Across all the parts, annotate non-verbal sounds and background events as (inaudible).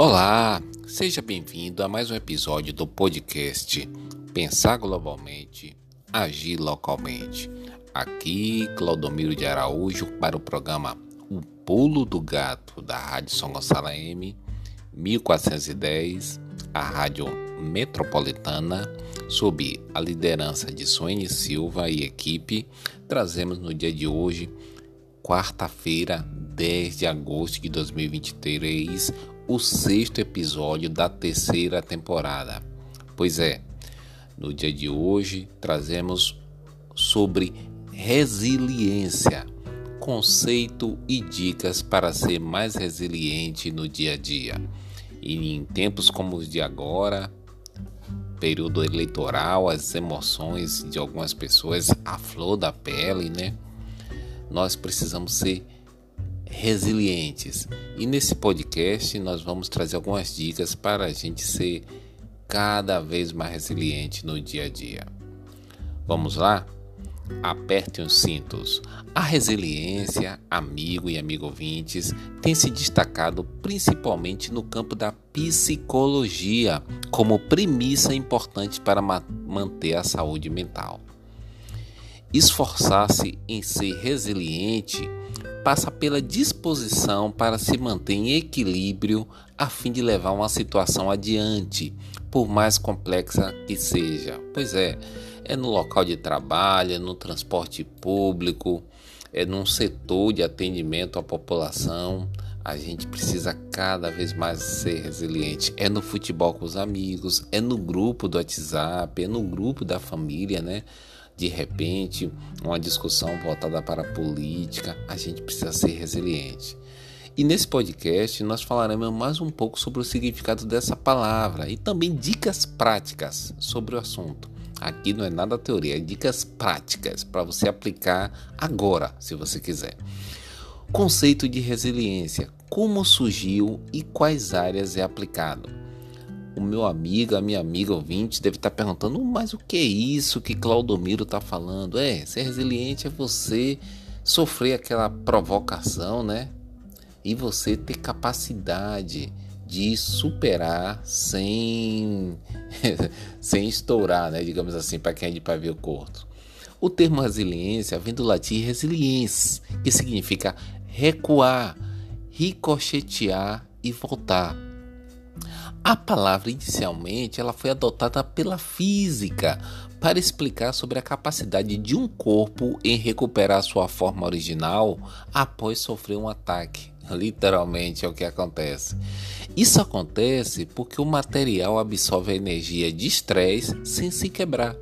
Olá, seja bem-vindo a mais um episódio do podcast Pensar Globalmente, Agir Localmente. Aqui, Claudomiro de Araújo para o programa O Pulo do Gato da Rádio São Gonçalo M 1410, a Rádio Metropolitana, sob a liderança de Suene Silva e equipe, trazemos no dia de hoje, quarta-feira, 10 de agosto de 2023, o sexto episódio da terceira temporada. Pois é, no dia de hoje trazemos sobre resiliência, conceito e dicas para ser mais resiliente no dia a dia. E em tempos como os de agora, período eleitoral, as emoções de algumas pessoas a flor da pele, né? Nós precisamos ser resilientes. E nesse podcast nós vamos trazer algumas dicas para a gente ser cada vez mais resiliente no dia a dia. Vamos lá? Aperte os cintos. A resiliência, amigo e amigo ouvintes, tem se destacado principalmente no campo da psicologia como premissa importante para manter a saúde mental. Esforçar-se em ser resiliente passa pela disposição para se manter em equilíbrio a fim de levar uma situação adiante, por mais complexa que seja. Pois é, é no local de trabalho, é no transporte público, é num setor de atendimento à população. A gente precisa cada vez mais ser resiliente. É no futebol com os amigos, é no grupo do WhatsApp, é no grupo da família, né? De repente, uma discussão voltada para a política, a gente precisa ser resiliente. E nesse podcast nós falaremos mais um pouco sobre o significado dessa palavra e também dicas práticas sobre o assunto. Aqui não é nada teoria, é dicas práticas para você aplicar agora, se você quiser. Conceito de resiliência: como surgiu e quais áreas é aplicado? O meu amigo, a minha amiga ouvinte deve estar perguntando, mas o que é isso que Claudomiro está falando? É, ser resiliente é você sofrer aquela provocação, né? E você ter capacidade de superar sem (laughs) sem estourar, né? Digamos assim, para quem é de pavio curto. O termo resiliência vem do latim resiliens, que significa recuar, ricochetear e voltar. A palavra inicialmente ela foi adotada pela física para explicar sobre a capacidade de um corpo em recuperar sua forma original após sofrer um ataque. (laughs) Literalmente é o que acontece. Isso acontece porque o material absorve a energia de estresse sem se quebrar.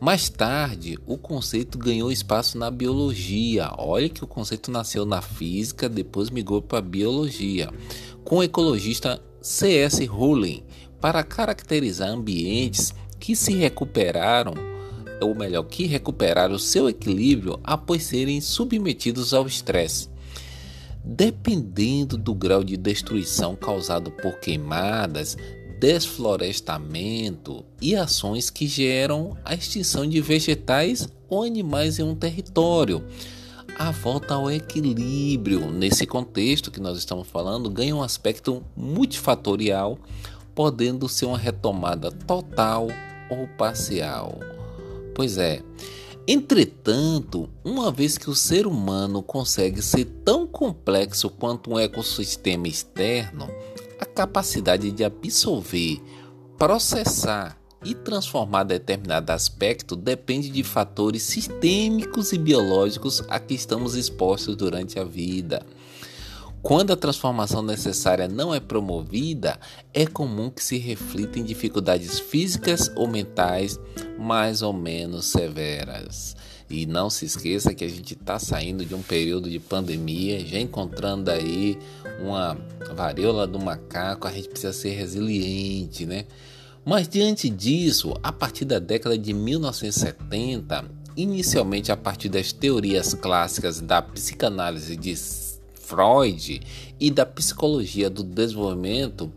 Mais tarde, o conceito ganhou espaço na biologia. Olha que o conceito nasceu na física, depois migrou para a biologia, com o ecologista C.S. Rowling para caracterizar ambientes que se recuperaram, ou melhor, que recuperaram seu equilíbrio após serem submetidos ao estresse. Dependendo do grau de destruição causado por queimadas, desflorestamento e ações que geram a extinção de vegetais ou animais em um território a volta ao equilíbrio nesse contexto que nós estamos falando ganha um aspecto multifatorial, podendo ser uma retomada total ou parcial. Pois é. Entretanto, uma vez que o ser humano consegue ser tão complexo quanto um ecossistema externo, a capacidade de absorver, processar e transformar determinado aspecto depende de fatores sistêmicos e biológicos a que estamos expostos durante a vida. Quando a transformação necessária não é promovida, é comum que se reflita em dificuldades físicas ou mentais mais ou menos severas. E não se esqueça que a gente está saindo de um período de pandemia, já encontrando aí uma varíola do macaco, a gente precisa ser resiliente, né? Mas diante disso, a partir da década de 1970, inicialmente a partir das teorias clássicas da psicanálise de Freud e da psicologia do desenvolvimento,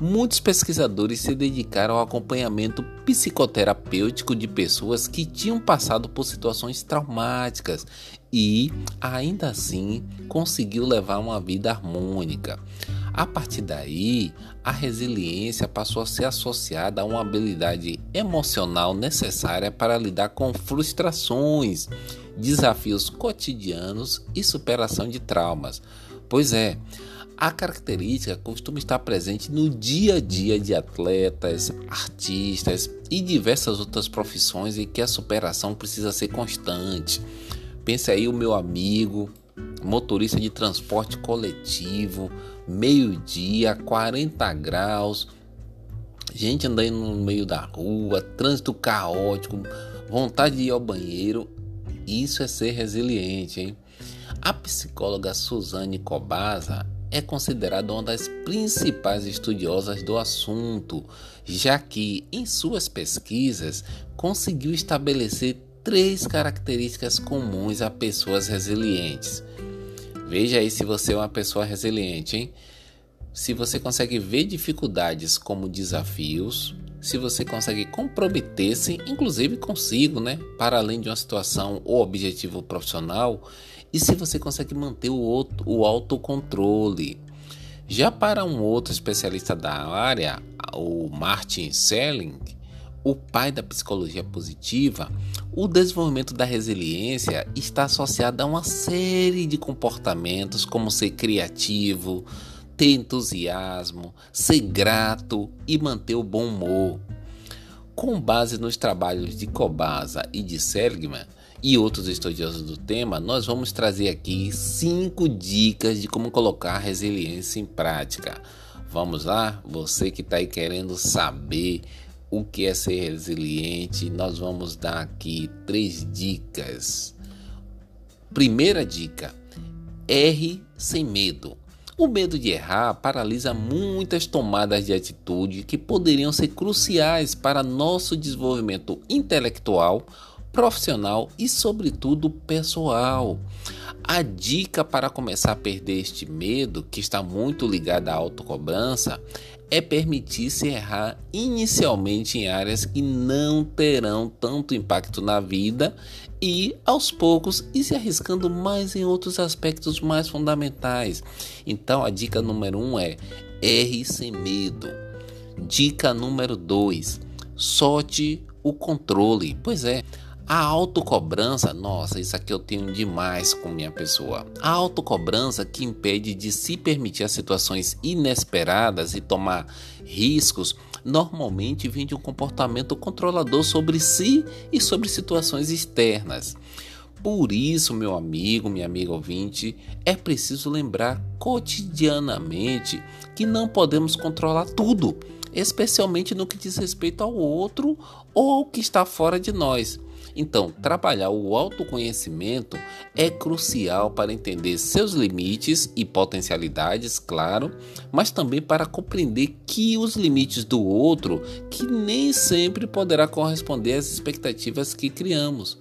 muitos pesquisadores se dedicaram ao acompanhamento psicoterapêutico de pessoas que tinham passado por situações traumáticas e, ainda assim, conseguiu levar uma vida harmônica. A partir daí, a resiliência passou a ser associada a uma habilidade emocional necessária para lidar com frustrações, desafios cotidianos e superação de traumas. Pois é, a característica costuma estar presente no dia a dia de atletas, artistas e diversas outras profissões em que a superação precisa ser constante. Pense aí o meu amigo, motorista de transporte coletivo, meio-dia, 40 graus, gente andando no meio da rua, trânsito caótico, vontade de ir ao banheiro. Isso é ser resiliente, hein? A psicóloga Suzane Cobasa é considerada uma das principais estudiosas do assunto, já que em suas pesquisas conseguiu estabelecer três características comuns a pessoas resilientes. Veja aí se você é uma pessoa resiliente, hein? Se você consegue ver dificuldades como desafios, se você consegue comprometer-se, inclusive consigo, né, para além de uma situação ou objetivo profissional, e se você consegue manter o, o autocontrole. Já para um outro especialista da área, o Martin Selling, o pai da psicologia positiva, o desenvolvimento da resiliência está associado a uma série de comportamentos, como ser criativo, ter entusiasmo, ser grato e manter o bom humor. Com base nos trabalhos de Cobasa e de Seligman e outros estudiosos do tema, nós vamos trazer aqui cinco dicas de como colocar a resiliência em prática. Vamos lá? Você que está aí querendo saber o que é ser resiliente, nós vamos dar aqui três dicas. Primeira dica: erre sem medo. O medo de errar paralisa muitas tomadas de atitude que poderiam ser cruciais para nosso desenvolvimento intelectual, profissional e, sobretudo, pessoal. A dica para começar a perder este medo, que está muito ligado à autocobrança, é permitir-se errar inicialmente em áreas que não terão tanto impacto na vida e aos poucos ir se arriscando mais em outros aspectos mais fundamentais. Então a dica número um é erre sem medo. Dica número dois, solte o controle. Pois é, a autocobrança, nossa, isso aqui eu tenho demais com minha pessoa. A autocobrança que impede de se permitir as situações inesperadas e tomar riscos, normalmente vem de um comportamento controlador sobre si e sobre situações externas. Por isso, meu amigo, minha amiga ouvinte, é preciso lembrar cotidianamente que não podemos controlar tudo, especialmente no que diz respeito ao outro ou ao que está fora de nós. Então, trabalhar o autoconhecimento é crucial para entender seus limites e potencialidades, claro, mas também para compreender que os limites do outro que nem sempre poderá corresponder às expectativas que criamos.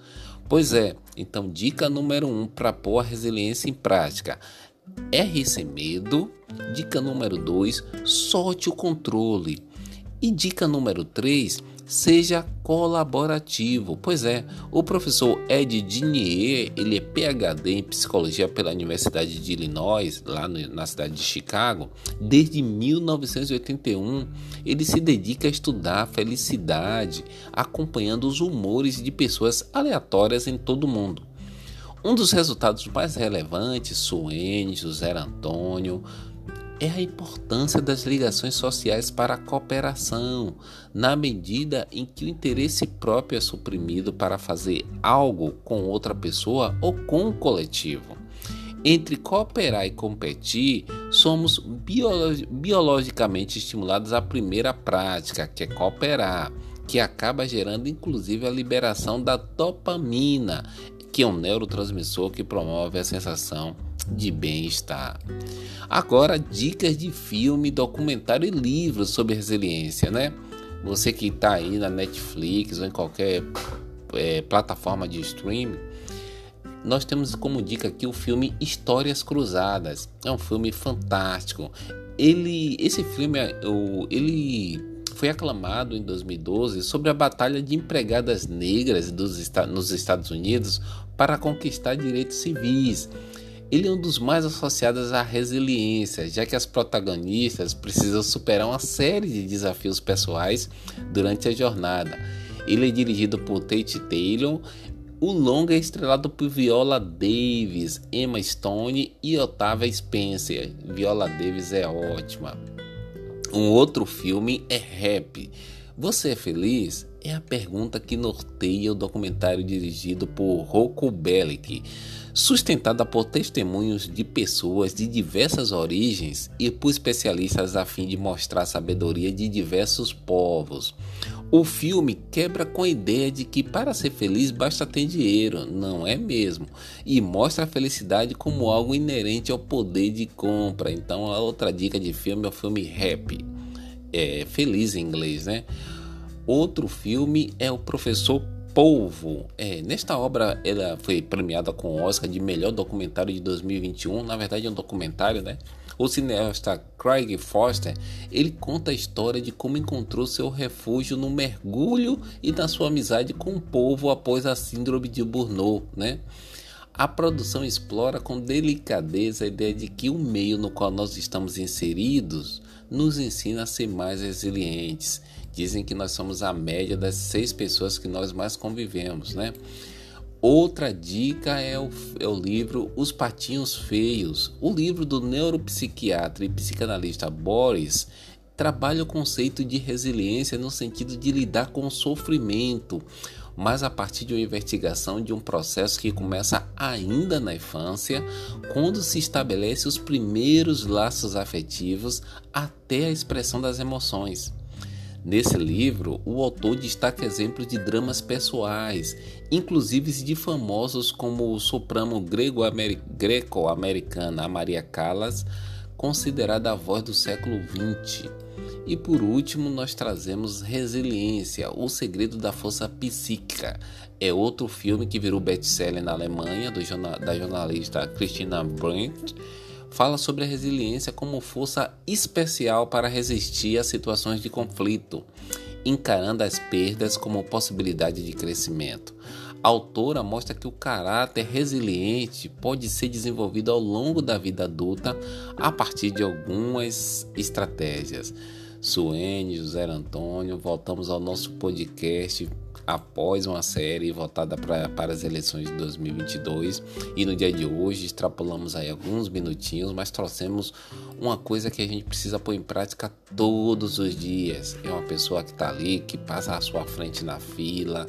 Pois é, então dica número 1 um, para pôr a resiliência em prática. Erre sem medo. Dica número 2, solte o controle. E dica número 3, seja colaborativo. Pois é, o professor Ed Dinier, ele é PhD em psicologia pela Universidade de Illinois, lá no, na cidade de Chicago, desde 1981. Ele se dedica a estudar a felicidade, acompanhando os humores de pessoas aleatórias em todo o mundo. Um dos resultados mais relevantes, Suene, José Antônio, é a importância das ligações sociais para a cooperação, na medida em que o interesse próprio é suprimido para fazer algo com outra pessoa ou com o coletivo. Entre cooperar e competir, somos biologicamente estimulados à primeira prática, que é cooperar, que acaba gerando inclusive a liberação da dopamina, que é um neurotransmissor que promove a sensação de bem-estar. Agora, dicas de filme, documentário e livros sobre resiliência, né? Você que está aí na Netflix ou em qualquer é, plataforma de streaming, nós temos como dica aqui o filme Histórias Cruzadas. É um filme fantástico. Ele, esse filme, é, ele foi aclamado em 2012 sobre a batalha de empregadas negras dos, nos Estados Unidos para conquistar direitos civis. Ele é um dos mais associados à resiliência, já que as protagonistas precisam superar uma série de desafios pessoais durante a jornada. Ele é dirigido por Tate Taylor. O longa é estrelado por Viola Davis, Emma Stone e Otávia Spencer. Viola Davis é ótima. Um outro filme é Rap. Você é feliz? É a pergunta que norteia o documentário dirigido por Rocco Bellic, sustentada por testemunhos de pessoas de diversas origens e por especialistas a fim de mostrar a sabedoria de diversos povos. O filme quebra com a ideia de que para ser feliz basta ter dinheiro, não é mesmo? E mostra a felicidade como algo inerente ao poder de compra. Então, a outra dica de filme é o filme Happy, é, feliz em inglês, né? Outro filme é o Professor Polvo. É, nesta obra ela foi premiada com o Oscar de melhor documentário de 2021. Na verdade é um documentário, né? O cineasta Craig Foster, ele conta a história de como encontrou seu refúgio no mergulho e na sua amizade com o povo após a síndrome de Burnout, né? A produção explora com delicadeza a ideia de que o meio no qual nós estamos inseridos nos ensina a ser mais resilientes Dizem que nós somos a média das seis pessoas que nós mais convivemos, né? Outra dica é o, é o, livro Os Patinhos Feios. O livro do neuropsiquiatra e psicanalista Boris trabalha o conceito de resiliência no sentido de lidar com o sofrimento, mas a partir de uma investigação de um processo que começa ainda na infância, quando se estabelece os primeiros laços afetivos até a expressão das emoções. Nesse livro, o autor destaca exemplos de dramas pessoais, inclusive de famosos como o soprano greco-americana Maria Callas, considerada a voz do século XX. E por último, nós trazemos Resiliência, o segredo da força psíquica. É outro filme que virou best-seller na Alemanha, do, da jornalista Christina Brandt fala sobre a resiliência como força especial para resistir a situações de conflito, encarando as perdas como possibilidade de crescimento. A autora mostra que o caráter resiliente pode ser desenvolvido ao longo da vida adulta a partir de algumas estratégias. Suene, José Antônio, voltamos ao nosso podcast após uma série votada pra, para as eleições de 2022 e no dia de hoje extrapolamos aí alguns minutinhos, mas trouxemos uma coisa que a gente precisa pôr em prática todos os dias. É uma pessoa que está ali, que passa à sua frente na fila,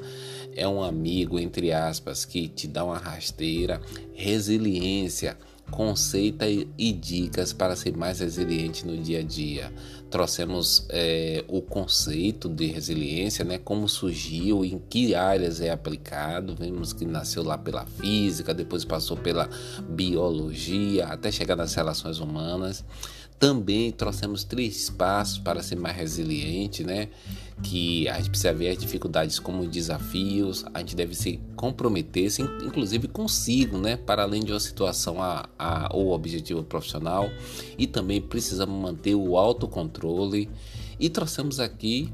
é um amigo, entre aspas, que te dá uma rasteira, resiliência conceita e dicas para ser mais resiliente no dia a dia. Trouxemos é, o conceito de resiliência, né, como surgiu, em que áreas é aplicado. Vimos que nasceu lá pela física, depois passou pela biologia, até chegar nas relações humanas. Também trouxemos três passos para ser mais resiliente, né? Que a gente precisa ver as dificuldades como desafios, a gente deve se comprometer, -se, inclusive consigo, né? Para além de uma situação a, a, ou objetivo profissional, e também precisamos manter o autocontrole. E trouxemos aqui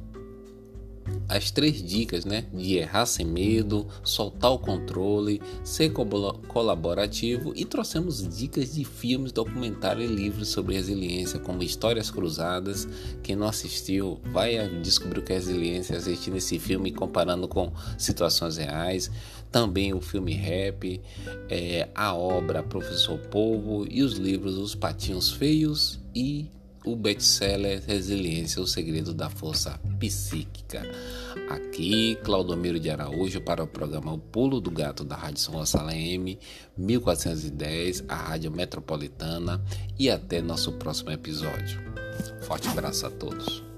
as três dicas, né? De errar sem medo, soltar o controle, ser colaborativo e trouxemos dicas de filmes, documentários e livros sobre resiliência, como Histórias Cruzadas. Quem não assistiu, vai descobrir o que é resiliência assistindo esse filme comparando com situações reais. Também o filme Rap, é, a obra Professor Povo e os livros Os Patinhos Feios e o best-seller Resiliência, o segredo da força psíquica. Aqui, Claudomiro de Araújo para o programa O Pulo do Gato da Rádio São Gonçalo M, 1410, a Rádio Metropolitana e até nosso próximo episódio. Forte abraço a todos.